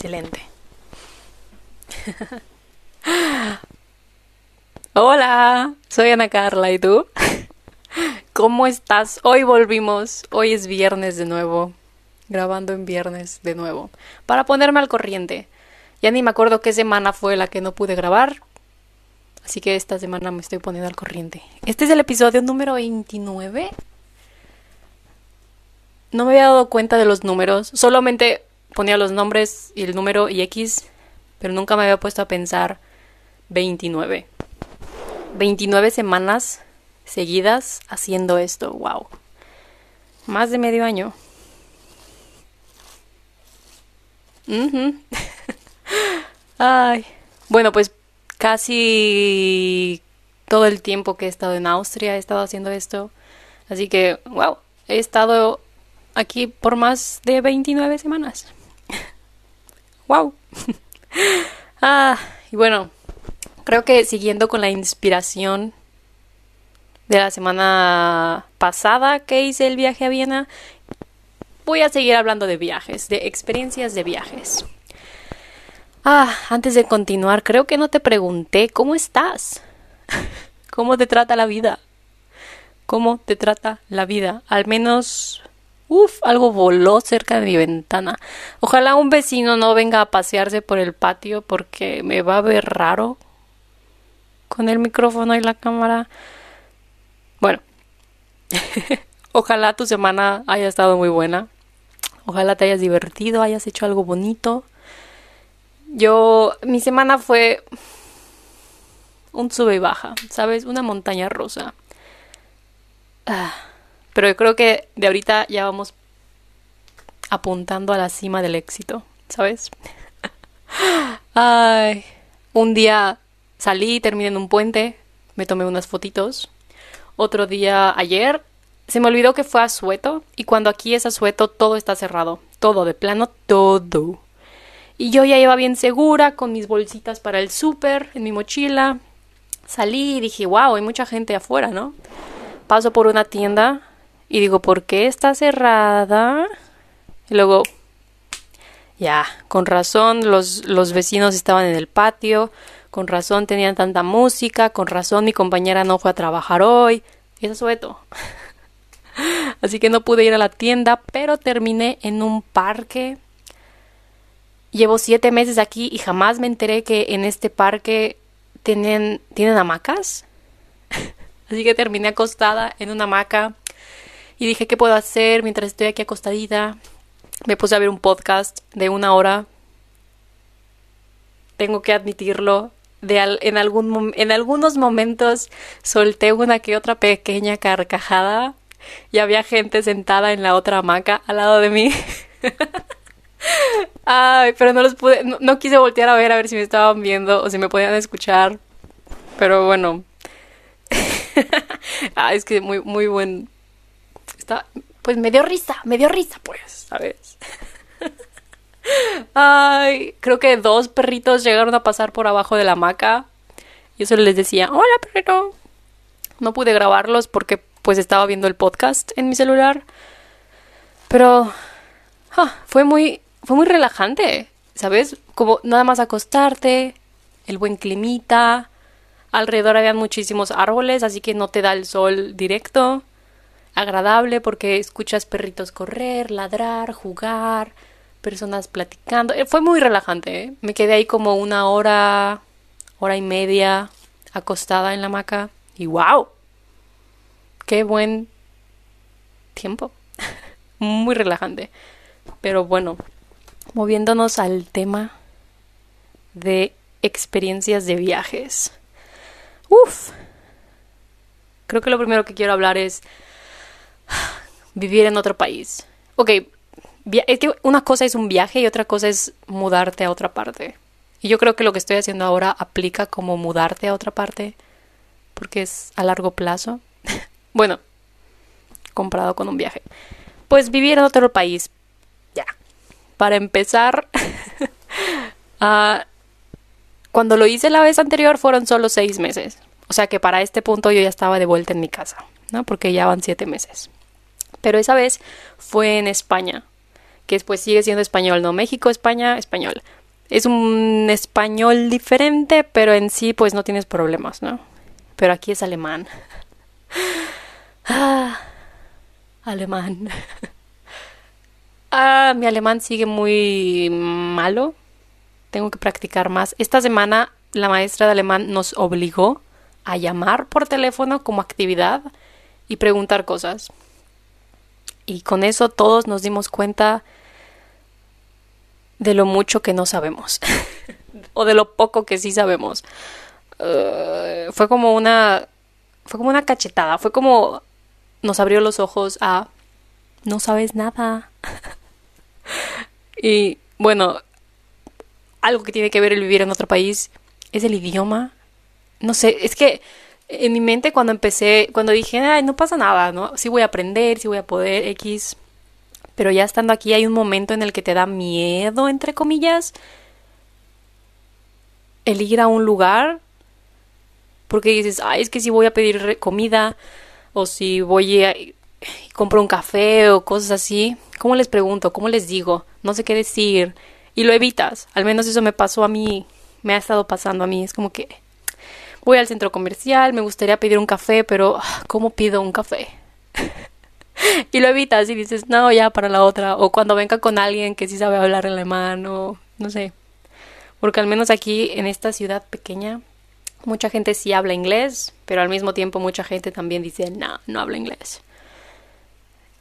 Excelente. Hola, soy Ana Carla, ¿y tú? ¿Cómo estás? Hoy volvimos, hoy es viernes de nuevo, grabando en viernes de nuevo, para ponerme al corriente. Ya ni me acuerdo qué semana fue la que no pude grabar, así que esta semana me estoy poniendo al corriente. Este es el episodio número 29. No me había dado cuenta de los números, solamente ponía los nombres y el número y X, pero nunca me había puesto a pensar 29. 29 semanas seguidas haciendo esto, wow. Más de medio año. Ay. Bueno, pues casi todo el tiempo que he estado en Austria he estado haciendo esto. Así que, wow, he estado aquí por más de 29 semanas. Wow. ah, y bueno, creo que siguiendo con la inspiración de la semana pasada que hice el viaje a Viena, voy a seguir hablando de viajes, de experiencias de viajes. Ah, antes de continuar, creo que no te pregunté cómo estás. ¿Cómo te trata la vida? ¿Cómo te trata la vida? Al menos Uf, algo voló cerca de mi ventana. Ojalá un vecino no venga a pasearse por el patio porque me va a ver raro con el micrófono y la cámara. Bueno, ojalá tu semana haya estado muy buena. Ojalá te hayas divertido, hayas hecho algo bonito. Yo, mi semana fue un sube y baja, ¿sabes? Una montaña rusa. Ah pero yo creo que de ahorita ya vamos apuntando a la cima del éxito, ¿sabes? Ay, un día salí, terminé en un puente, me tomé unas fotitos. Otro día ayer se me olvidó que fue a Sueto y cuando aquí es a Sueto todo está cerrado, todo de plano, todo. Y yo ya iba bien segura con mis bolsitas para el súper en mi mochila. Salí y dije, wow, hay mucha gente afuera, ¿no? Paso por una tienda y digo, ¿por qué está cerrada? Y luego, ya, con razón los, los vecinos estaban en el patio, con razón tenían tanta música, con razón mi compañera no fue a trabajar hoy. Y eso fue todo. Así que no pude ir a la tienda, pero terminé en un parque. Llevo siete meses aquí y jamás me enteré que en este parque tienen, tienen hamacas. Así que terminé acostada en una hamaca y dije, ¿qué puedo hacer mientras estoy aquí acostadita? Me puse a ver un podcast de una hora. Tengo que admitirlo. En, algún, en algunos momentos solté una que otra pequeña carcajada y había gente sentada en la otra hamaca al lado de mí. Ay, pero no los pude, no, quise voltear a ver a ver si me estaban viendo o si me podían escuchar. Pero bueno. ah, es que muy, muy buen pues me dio risa, me dio risa, pues, ¿sabes? Ay, creo que dos perritos llegaron a pasar por abajo de la hamaca. Y eso les decía, hola perrito. No pude grabarlos porque pues estaba viendo el podcast en mi celular. Pero ah, fue muy, fue muy relajante, ¿sabes? Como nada más acostarte, el buen climita. Alrededor había muchísimos árboles, así que no te da el sol directo agradable porque escuchas perritos correr, ladrar, jugar, personas platicando. Eh, fue muy relajante. ¿eh? Me quedé ahí como una hora, hora y media acostada en la hamaca y wow, qué buen tiempo. muy relajante. Pero bueno, moviéndonos al tema de experiencias de viajes. Uf. Creo que lo primero que quiero hablar es vivir en otro país. Ok, es que una cosa es un viaje y otra cosa es mudarte a otra parte. Y yo creo que lo que estoy haciendo ahora aplica como mudarte a otra parte, porque es a largo plazo. bueno, comparado con un viaje. Pues vivir en otro país. Ya. Para empezar, uh, cuando lo hice la vez anterior fueron solo seis meses. O sea que para este punto yo ya estaba de vuelta en mi casa, ¿no? Porque ya van siete meses. Pero esa vez fue en España, que después sigue siendo español, ¿no? México, España, español. Es un español diferente, pero en sí pues no tienes problemas, ¿no? Pero aquí es alemán. Ah, alemán. Ah, mi alemán sigue muy malo. Tengo que practicar más. Esta semana la maestra de alemán nos obligó a llamar por teléfono como actividad y preguntar cosas. Y con eso todos nos dimos cuenta de lo mucho que no sabemos o de lo poco que sí sabemos. Uh, fue como una fue como una cachetada, fue como nos abrió los ojos a no sabes nada. y bueno, algo que tiene que ver el vivir en otro país es el idioma. No sé, es que en mi mente cuando empecé, cuando dije, ay, no pasa nada, ¿no? Sí voy a aprender, sí voy a poder, X. Pero ya estando aquí hay un momento en el que te da miedo, entre comillas, el ir a un lugar. Porque dices, ay, es que si voy a pedir comida o si voy a compro un café o cosas así, ¿cómo les pregunto? ¿Cómo les digo? No sé qué decir. Y lo evitas. Al menos eso me pasó a mí, me ha estado pasando a mí. Es como que voy al centro comercial, me gustaría pedir un café, pero ah, ¿cómo pido un café? y lo evitas y dices, no, ya para la otra. O cuando venga con alguien que sí sabe hablar alemán o no sé. Porque al menos aquí en esta ciudad pequeña, mucha gente sí habla inglés, pero al mismo tiempo mucha gente también dice, no, no habla inglés.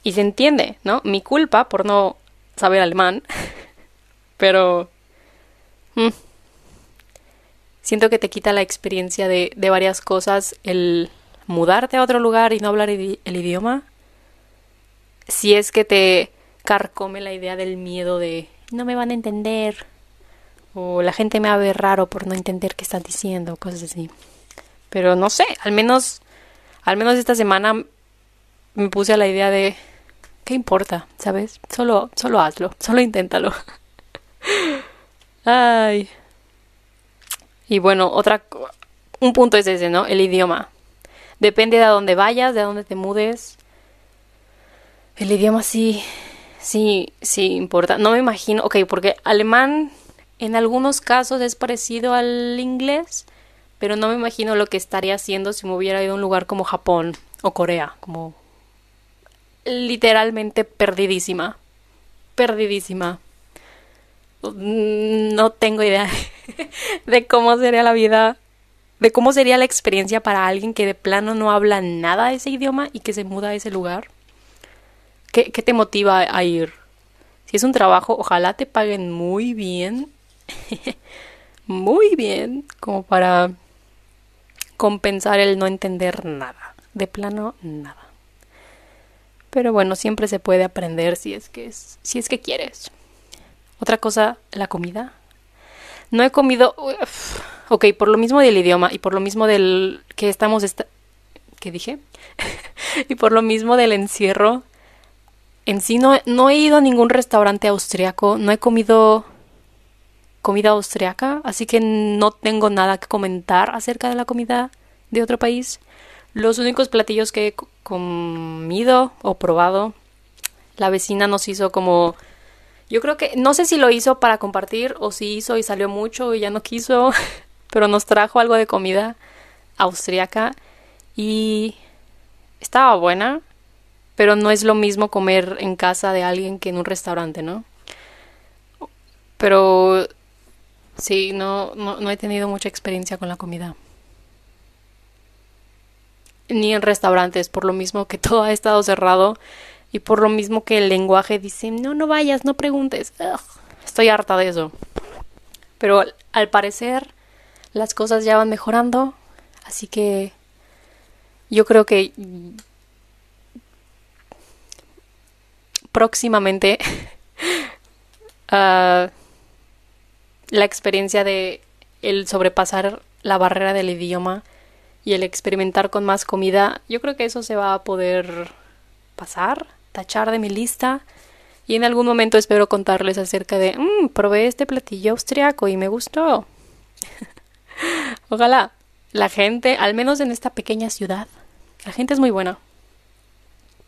Y se entiende, ¿no? Mi culpa por no saber alemán, pero... Mm, siento que te quita la experiencia de, de varias cosas el mudarte a otro lugar y no hablar el idioma. Si es que te carcome la idea del miedo de no me van a entender o la gente me va a ver raro por no entender qué están diciendo, cosas así. Pero no sé, al menos al menos esta semana me puse a la idea de ¿qué importa? ¿Sabes? Solo solo hazlo, solo inténtalo. Ay. Y bueno, otra un punto es ese, ¿no? El idioma. Depende de a dónde vayas, de a dónde te mudes. El idioma sí, sí, sí importa. No me imagino, ok, porque alemán en algunos casos es parecido al inglés, pero no me imagino lo que estaría haciendo si me hubiera ido a un lugar como Japón o Corea, como literalmente perdidísima. Perdidísima. Mm, no tengo idea de cómo sería la vida, de cómo sería la experiencia para alguien que de plano no habla nada de ese idioma y que se muda a ese lugar. ¿Qué, qué te motiva a ir? Si es un trabajo, ojalá te paguen muy bien. muy bien, como para compensar el no entender nada. De plano, nada. Pero bueno, siempre se puede aprender si es que es, si es que quieres. Otra cosa, la comida. No he comido. ok, por lo mismo del idioma y por lo mismo del que estamos. ¿Qué dije? y por lo mismo del encierro. En sí no, no he ido a ningún restaurante austriaco. No he comido comida austriaca. Así que no tengo nada que comentar acerca de la comida de otro país. Los únicos platillos que he comido o probado. La vecina nos hizo como yo creo que, no sé si lo hizo para compartir o si hizo y salió mucho y ya no quiso, pero nos trajo algo de comida austriaca y estaba buena, pero no es lo mismo comer en casa de alguien que en un restaurante, ¿no? Pero sí, no, no, no he tenido mucha experiencia con la comida. Ni en restaurantes, por lo mismo que todo ha estado cerrado y por lo mismo que el lenguaje dice, no, no vayas, no preguntes. estoy harta de eso. Pero al parecer las cosas ya van mejorando. Así que yo creo que próximamente uh, la experiencia de el sobrepasar la barrera del idioma y el experimentar con más comida, yo creo que eso se va a poder pasar tachar de mi lista y en algún momento espero contarles acerca de, mmm, probé este platillo austriaco y me gustó. Ojalá la gente, al menos en esta pequeña ciudad, la gente es muy buena.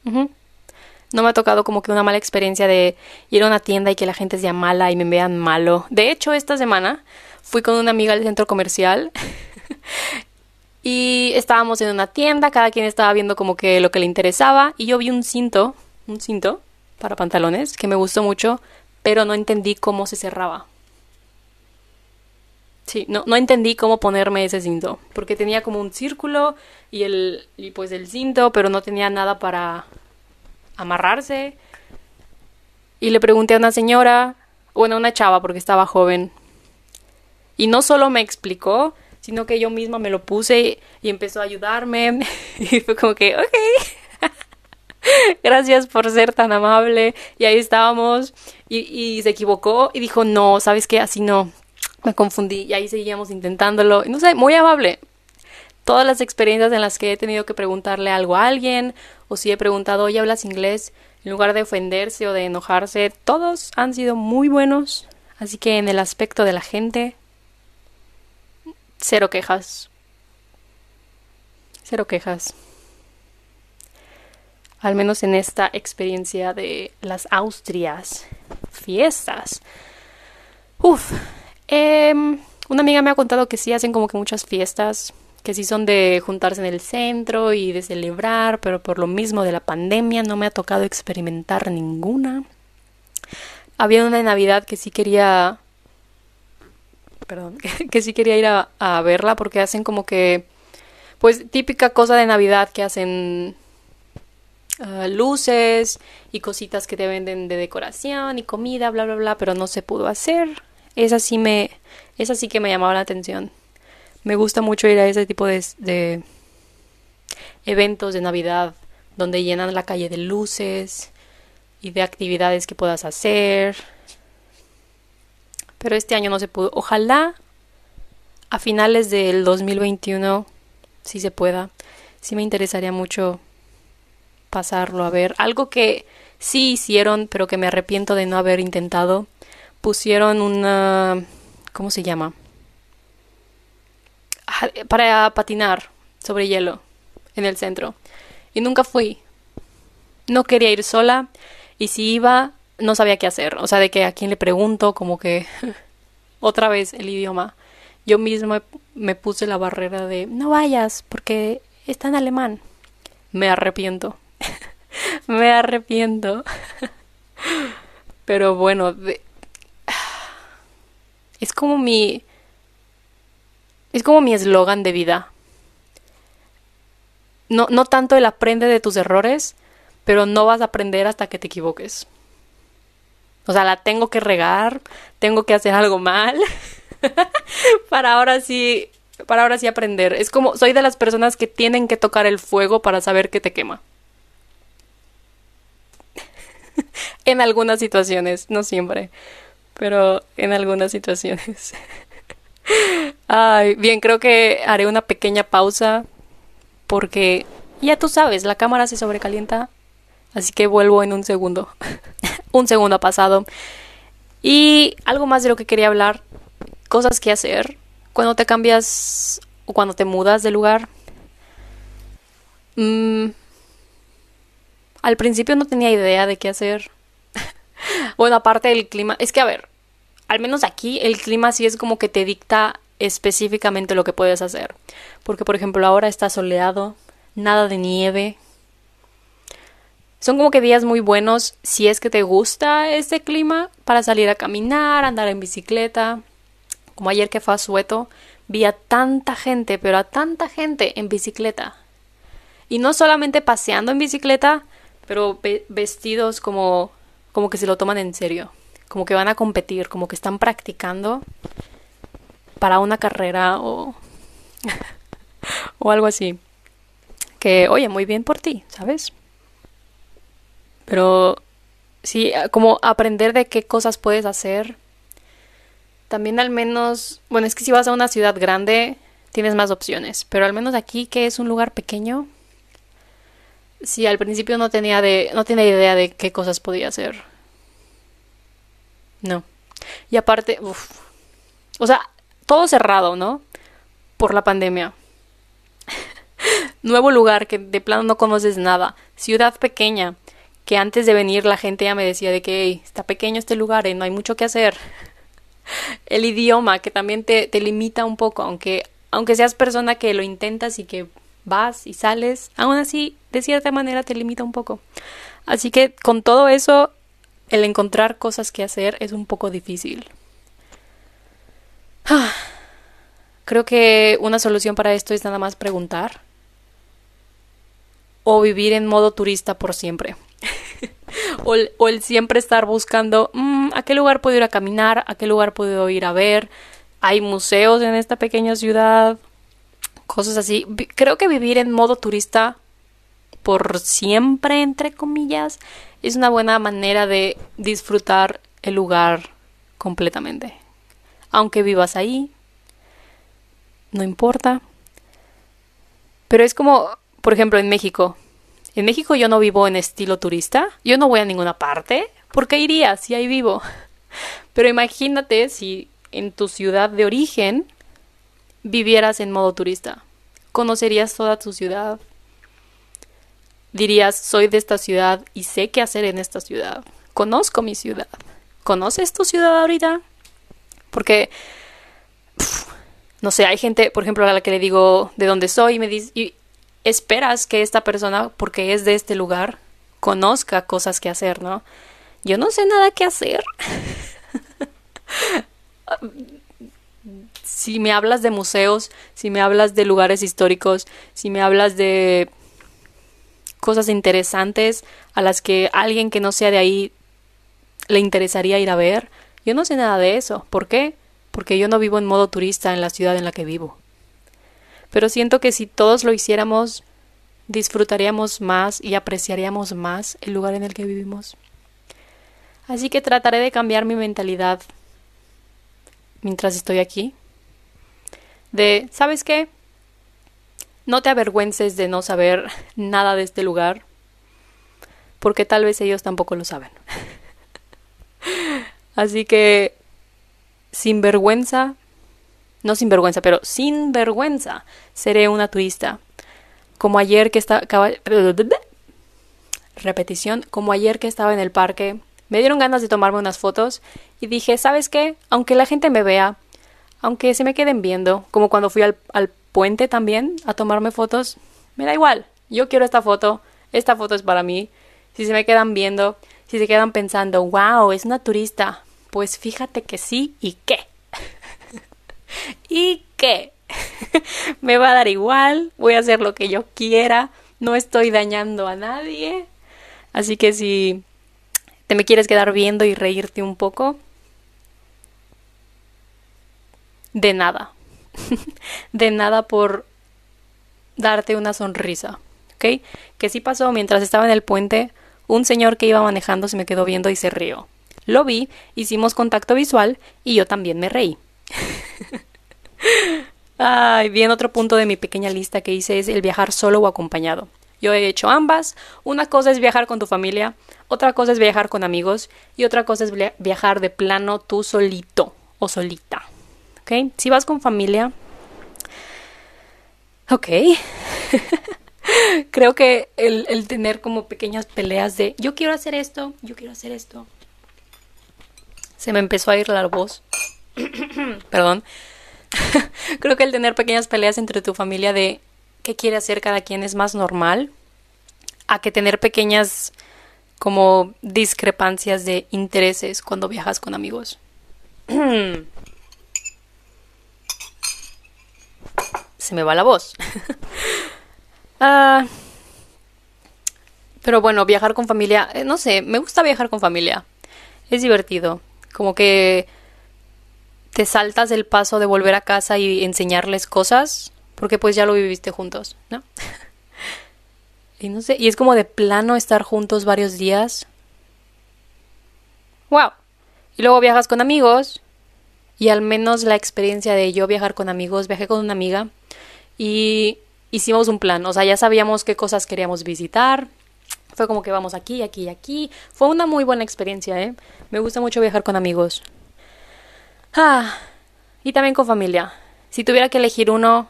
No me ha tocado como que una mala experiencia de ir a una tienda y que la gente sea mala y me vean malo. De hecho, esta semana fui con una amiga al centro comercial y estábamos en una tienda, cada quien estaba viendo como que lo que le interesaba y yo vi un cinto, un cinto para pantalones que me gustó mucho, pero no entendí cómo se cerraba. Sí, no, no entendí cómo ponerme ese cinto, porque tenía como un círculo y el y pues el cinto, pero no tenía nada para amarrarse. Y le pregunté a una señora, bueno, una chava porque estaba joven. Y no solo me explicó, sino que yo misma me lo puse y empezó a ayudarme. y fue como que, ok. Gracias por ser tan amable. Y ahí estábamos. Y, se equivocó y dijo, no, ¿sabes qué? Así no. Me confundí. Y ahí seguíamos intentándolo. No sé, muy amable. Todas las experiencias en las que he tenido que preguntarle algo a alguien o si he preguntado, oye, ¿hablas inglés? En lugar de ofenderse o de enojarse, todos han sido muy buenos. Así que en el aspecto de la gente, cero quejas. Cero quejas. Al menos en esta experiencia de las Austrias. Fiestas. Uf. Eh, una amiga me ha contado que sí hacen como que muchas fiestas que sí son de juntarse en el centro y de celebrar, pero por lo mismo de la pandemia no me ha tocado experimentar ninguna. Había una de Navidad que sí quería, perdón, que sí quería ir a, verla porque hacen como que, pues típica cosa de Navidad que hacen uh, luces y cositas que te venden de decoración y comida, bla, bla, bla, pero no se pudo hacer. Esa sí me, esa sí que me llamaba la atención. Me gusta mucho ir a ese tipo de, de eventos de Navidad donde llenan la calle de luces y de actividades que puedas hacer. Pero este año no se pudo. Ojalá a finales del 2021 si se pueda. Sí me interesaría mucho pasarlo a ver. Algo que sí hicieron, pero que me arrepiento de no haber intentado. Pusieron una... ¿Cómo se llama? para patinar sobre hielo en el centro. Y nunca fui. No quería ir sola y si iba no sabía qué hacer. O sea, de que a quién le pregunto, como que otra vez el idioma. Yo misma me puse la barrera de no vayas porque está en alemán. Me arrepiento. Me arrepiento. Pero bueno, es como mi es como mi eslogan de vida. No, no tanto el aprende de tus errores, pero no vas a aprender hasta que te equivoques. O sea, la tengo que regar, tengo que hacer algo mal para ahora sí, para ahora sí aprender. Es como soy de las personas que tienen que tocar el fuego para saber que te quema. En algunas situaciones, no siempre, pero en algunas situaciones. Ay, bien, creo que haré una pequeña pausa porque ya tú sabes, la cámara se sobrecalienta, así que vuelvo en un segundo. un segundo ha pasado. Y algo más de lo que quería hablar, cosas que hacer cuando te cambias o cuando te mudas de lugar. Mm, al principio no tenía idea de qué hacer. bueno, aparte del clima, es que a ver, al menos aquí el clima sí es como que te dicta específicamente lo que puedes hacer. Porque por ejemplo ahora está soleado, nada de nieve. Son como que días muy buenos si es que te gusta este clima para salir a caminar, andar en bicicleta. Como ayer que fue a Sueto, vi a tanta gente, pero a tanta gente en bicicleta. Y no solamente paseando en bicicleta, pero vestidos como como que se lo toman en serio como que van a competir, como que están practicando para una carrera o, o algo así. Que, oye, muy bien por ti, ¿sabes? Pero sí, como aprender de qué cosas puedes hacer. También al menos, bueno, es que si vas a una ciudad grande tienes más opciones, pero al menos aquí que es un lugar pequeño, sí, al principio no tenía de no tenía idea de qué cosas podía hacer. No. Y aparte, uff. O sea, todo cerrado, ¿no? Por la pandemia. Nuevo lugar que de plano no conoces nada. Ciudad pequeña. que antes de venir la gente ya me decía de que está pequeño este lugar y no hay mucho que hacer. El idioma que también te, te limita un poco, aunque, aunque seas persona que lo intentas y que vas y sales, aún así de cierta manera te limita un poco. Así que con todo eso, el encontrar cosas que hacer es un poco difícil. Creo que una solución para esto es nada más preguntar o vivir en modo turista por siempre. o, el, siempre estar buscando mm, a qué lugar puedo ir a caminar, a qué lugar puedo ir a ver. Hay museos en esta pequeña ciudad, cosas así. Creo que vivir en modo turista por siempre, entre comillas, es una buena manera de disfrutar el lugar completamente. Aunque vivas ahí, no importa. Pero es como, por ejemplo, en México. En México yo no vivo en estilo turista, yo no voy a ninguna parte, ¿por qué iría si ahí vivo? Pero imagínate si en tu ciudad de origen vivieras en modo turista. Conocerías toda tu ciudad. Dirías, soy de esta ciudad y sé qué hacer en esta ciudad. Conozco mi ciudad. ¿Conoces tu ciudad ahorita? Porque, no sé, hay gente, por ejemplo, a la que le digo de dónde soy y me dice, y esperas que esta persona, porque es de este lugar, conozca cosas que hacer, ¿no? Yo no sé nada que hacer. si me hablas de museos, si me hablas de lugares históricos, si me hablas de cosas interesantes a las que alguien que no sea de ahí le interesaría ir a ver, yo no sé nada de eso. ¿Por qué? Porque yo no vivo en modo turista en la ciudad en la que vivo. Pero siento que si todos lo hiciéramos, disfrutaríamos más y apreciaríamos más el lugar en el que vivimos. Así que trataré de cambiar mi mentalidad mientras estoy aquí de, ¿sabes qué? No te avergüences de no saber nada de este lugar, porque tal vez ellos tampoco lo saben. Así que, sin vergüenza, no sin vergüenza, pero sin vergüenza, seré una turista. Como ayer que estaba... Repetición, como ayer que estaba en el parque, me dieron ganas de tomarme unas fotos y dije, ¿sabes qué? Aunque la gente me vea, aunque se me queden viendo, como cuando fui al, puente también a tomarme fotos, me da igual, yo quiero esta foto, esta foto es para mí, si se me quedan viendo, si se quedan pensando, wow, es una turista, pues fíjate que sí y qué. ¿Y qué? me va a dar igual, voy a hacer lo que yo quiera, no estoy dañando a nadie. Así que si te me quieres quedar viendo y reírte un poco, de nada. de nada por darte una sonrisa. ¿Ok? Que sí pasó mientras estaba en el puente, un señor que iba manejando se me quedó viendo y se rió. Lo vi, hicimos contacto visual y yo también me reí. Ay, bien, otro punto de mi pequeña lista que hice es el viajar solo o acompañado. Yo he hecho ambas. Una cosa es viajar con tu familia, otra cosa es viajar con amigos y otra cosa es viajar de plano tú solito o solita. Si vas con familia, ok. Creo que el, el tener como pequeñas peleas de yo quiero hacer esto, yo quiero hacer esto. Se me empezó a ir la voz. Perdón. Creo que el tener pequeñas peleas entre tu familia de qué quiere hacer cada quien es más normal a que tener pequeñas como discrepancias de intereses cuando viajas con amigos. se me va la voz. Ah, pero bueno, viajar con familia, eh, no sé, me gusta viajar con familia. Es divertido. Como que te saltas el paso de volver a casa y enseñarles cosas, porque pues ya lo viviste juntos, ¿no? y no sé, y es como de plano estar juntos varios días. ¡Wow! Y luego viajas con amigos, y al menos la experiencia de yo viajar con amigos, viajé con una amiga y hicimos un plan, o sea, ya sabíamos qué cosas queríamos visitar. Fue como que vamos aquí, aquí y aquí. Fue una muy buena experiencia, ¿eh? Me gusta mucho viajar con amigos. Ah, y también con familia. Si tuviera que elegir uno,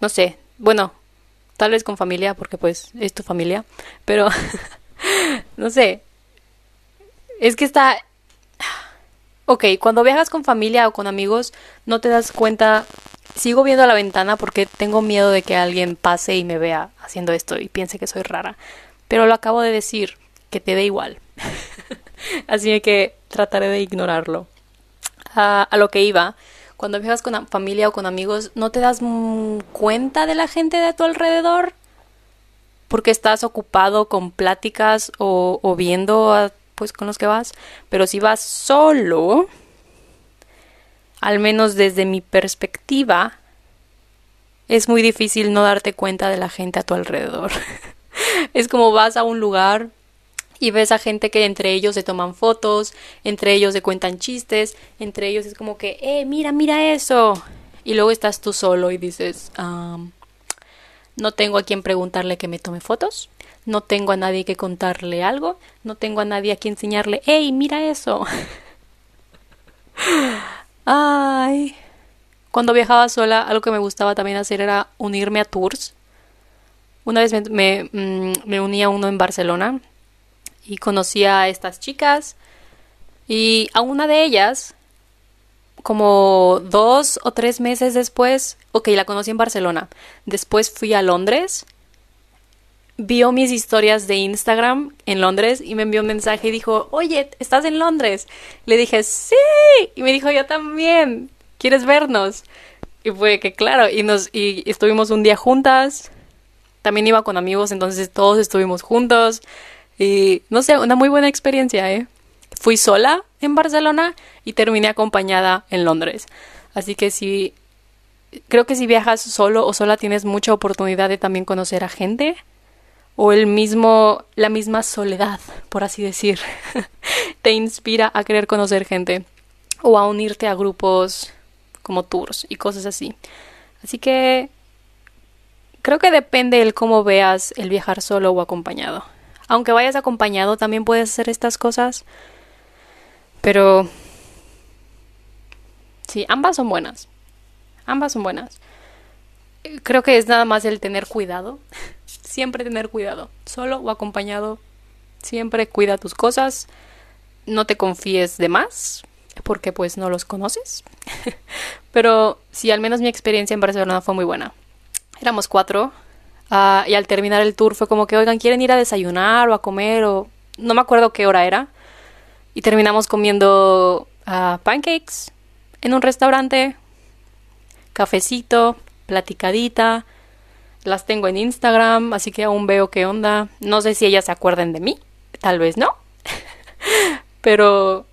no sé, bueno, tal vez con familia, porque pues es tu familia, pero no sé. Es que está... Ok, cuando viajas con familia o con amigos, no te das cuenta... Sigo viendo a la ventana porque tengo miedo de que alguien pase y me vea haciendo esto y piense que soy rara. Pero lo acabo de decir, que te dé igual. Así que trataré de ignorarlo. a lo que iba, cuando viajas con familia o con amigos, no te das cuenta de la gente de tu alrededor porque estás ocupado con pláticas o, viendo a, pues con los que vas. Pero si vas solo, al menos desde mi perspectiva, es muy difícil no darte cuenta de la gente a tu alrededor. es como vas a un lugar y ves a gente que entre ellos se toman fotos, entre ellos se cuentan chistes, entre ellos es como que, eh, mira, mira eso. Y luego estás tú solo y dices, no tengo a quien preguntarle que me tome fotos. No tengo a nadie que contarle algo. No tengo a nadie a quien enseñarle, ¡Ey, mira eso! Ay. Cuando viajaba sola, algo que me gustaba también hacer era unirme a tours. Una vez me, me, mm, me uní a uno en Barcelona y conocí a estas chicas. Y a una de ellas como dos o tres meses después, ok, la conocí en Barcelona. Después fui a Londres, vio mis historias de Instagram en Londres y me envió un mensaje y dijo, oye, ¿estás en Londres? Le dije, sí. Y me dijo, yo también. ¿Quieres vernos? Y fue que claro, y nos y estuvimos un día juntas. También iba con amigos, entonces todos estuvimos juntos. Y no sé, una muy buena experiencia, ¿eh? Fui sola en Barcelona y terminé acompañada en Londres. Así que si creo que si viajas solo o sola tienes mucha oportunidad de también conocer a gente o el mismo la misma soledad, por así decir, te inspira a querer conocer gente o a unirte a grupos como tours y cosas así. Así que creo que depende el cómo veas el viajar solo o acompañado. Aunque vayas acompañado, también puedes hacer estas cosas. Pero Sí, ambas son buenas. Ambas son buenas. Creo que es nada más el tener cuidado. Siempre tener cuidado. Solo o acompañado. Siempre cuida tus cosas. No te confíes de más. Porque pues no los conoces. Pero sí, al menos mi experiencia en Barcelona fue muy buena. Éramos cuatro. Ah, y al terminar el tour fue como que, oigan, ¿quieren ir a desayunar o a comer? O no me acuerdo qué hora era. Y terminamos comiendo uh, pancakes en un restaurante, cafecito, platicadita. Las tengo en Instagram, así que aún veo qué onda. No sé si ellas se acuerdan de mí, tal vez no. Pero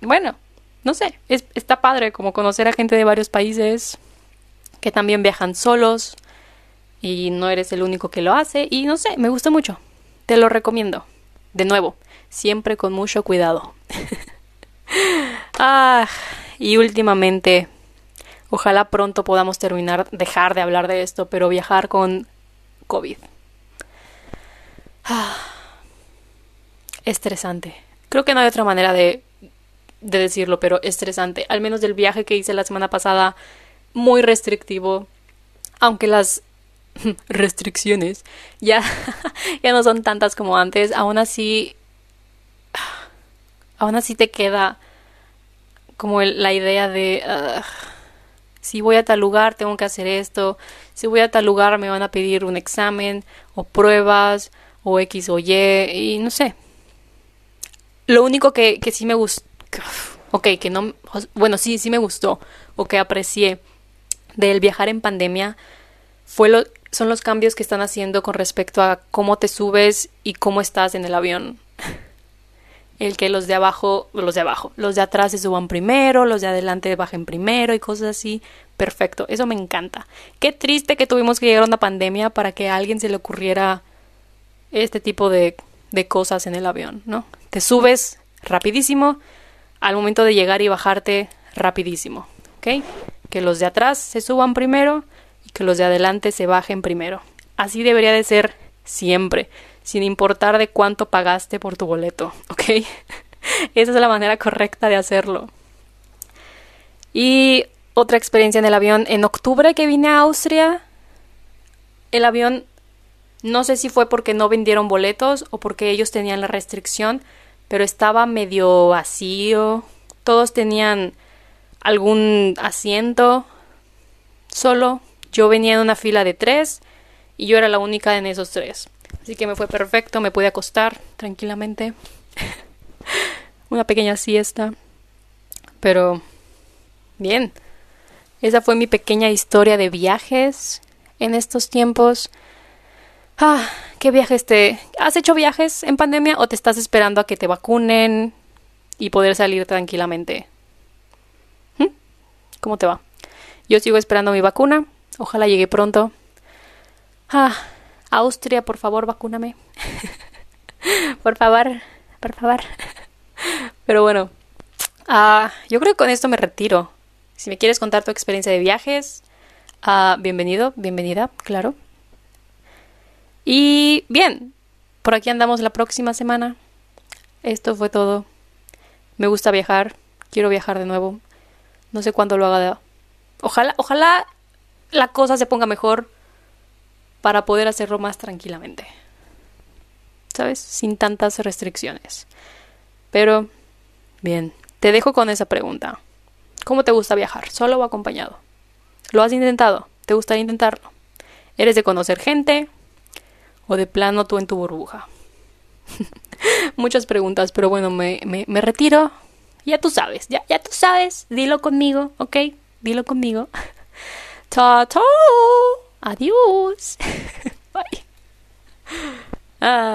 bueno, no sé, está padre como conocer a gente de varios países que también viajan solos y no eres el único que lo hace y no sé, me gusta mucho. Te lo recomiendo. De nuevo, siempre con mucho cuidado. ah, y últimamente, ojalá pronto podamos terminar, dejar de hablar de esto, pero viajar con COVID. Ah, estresante. Creo que no hay otra manera de, de decirlo, pero estresante. Al menos del viaje que hice la semana pasada, muy restrictivo. Aunque las restricciones ya, ya no son tantas como antes, aún así, aún así te queda como la idea de si voy a tal lugar tengo que hacer esto, si voy a tal lugar me van a pedir un examen o pruebas o X o Y y no sé. Lo único que, que sí me gustó, ok, que no, bueno, sí, sí me gustó o que aprecié del viajar en pandemia fue lo, son los cambios que están haciendo con respecto a cómo te subes y cómo estás en el avión el que los de abajo, los de abajo, los de atrás se suban primero, los de adelante bajen primero y cosas así. Perfecto, eso me encanta. Qué triste que tuvimos que llegar a una pandemia para que a alguien se le ocurriera este tipo de, de cosas en el avión, ¿no? Te subes rapidísimo al momento de llegar y bajarte rapidísimo, ¿ok? Que los de atrás se suban primero y que los de adelante se bajen primero. Así debería de ser siempre sin importar de cuánto pagaste por tu boleto, ¿ok? Esa es la manera correcta de hacerlo. Y otra experiencia en el avión, en octubre que vine a Austria, el avión No sé si fue porque no vendieron boletos o porque ellos tenían la restricción, pero estaba medio vacío. Todos tenían algún asiento solo. Yo venía en una fila de tres y yo era la única en esos tres. Así que me fue perfecto, me pude acostar tranquilamente. una pequeña siesta. Pero bien. Esa fue mi pequeña historia de viajes en estos tiempos. Ah, ¿qué viajes te... ¿Has hecho viajes en pandemia o te estás esperando a que te vacunen y poder salir tranquilamente? ¿Mm? ¿Cómo te va? Yo sigo esperando mi vacuna. Ojalá llegue pronto. Ah, Austria, por favor, vacúname. por favor, por favor. Pero bueno, ah, yo creo que con esto me retiro. Si me quieres contar tu experiencia de viajes, uh, bienvenido, bienvenida, claro. Y bien, por aquí andamos la próxima semana. Esto fue todo. Me gusta viajar, quiero viajar de nuevo. No sé cuándo lo haga. Ojalá, ojalá la cosa se ponga mejor para poder hacerlo más tranquilamente. ¿Sabes? Sin tantas restricciones. Pero, bien, te dejo con esa pregunta. ¿Cómo te gusta viajar? ¿Solo o acompañado? ¿Lo has intentado? ¿Te gustaría intentarlo? ¿Eres de conocer gente? ¿O de plano tú en tu burbuja? Muchas preguntas, pero bueno, me, me, me, retiro. Ya tú sabes, ya, ya tú sabes. Dilo conmigo, ¿ok? Dilo conmigo. Ta ta. Adios! Bye! Uh,